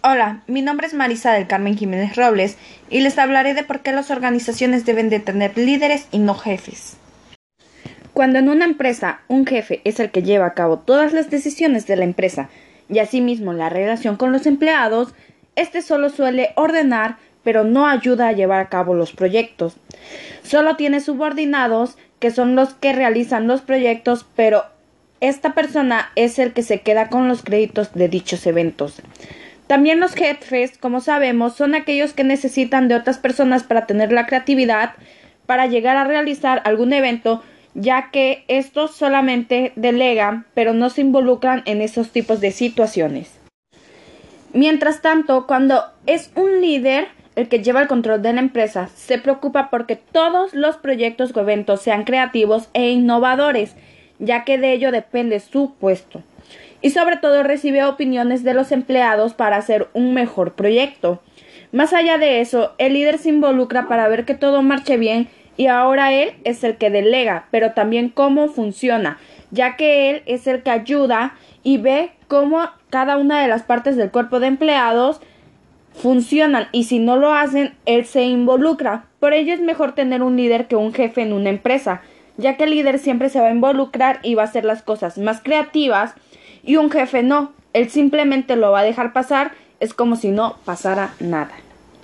Hola, mi nombre es Marisa del Carmen Jiménez Robles y les hablaré de por qué las organizaciones deben de tener líderes y no jefes. Cuando en una empresa un jefe es el que lleva a cabo todas las decisiones de la empresa y asimismo la relación con los empleados, este solo suele ordenar pero no ayuda a llevar a cabo los proyectos. Solo tiene subordinados que son los que realizan los proyectos, pero esta persona es el que se queda con los créditos de dichos eventos. También los jefes, como sabemos, son aquellos que necesitan de otras personas para tener la creatividad para llegar a realizar algún evento, ya que estos solamente delegan, pero no se involucran en esos tipos de situaciones. Mientras tanto, cuando es un líder el que lleva el control de la empresa, se preocupa porque todos los proyectos o eventos sean creativos e innovadores, ya que de ello depende su puesto y sobre todo recibe opiniones de los empleados para hacer un mejor proyecto. Más allá de eso, el líder se involucra para ver que todo marche bien y ahora él es el que delega, pero también cómo funciona, ya que él es el que ayuda y ve cómo cada una de las partes del cuerpo de empleados funcionan y si no lo hacen, él se involucra. Por ello es mejor tener un líder que un jefe en una empresa, ya que el líder siempre se va a involucrar y va a hacer las cosas más creativas y un jefe no, él simplemente lo va a dejar pasar, es como si no pasara nada.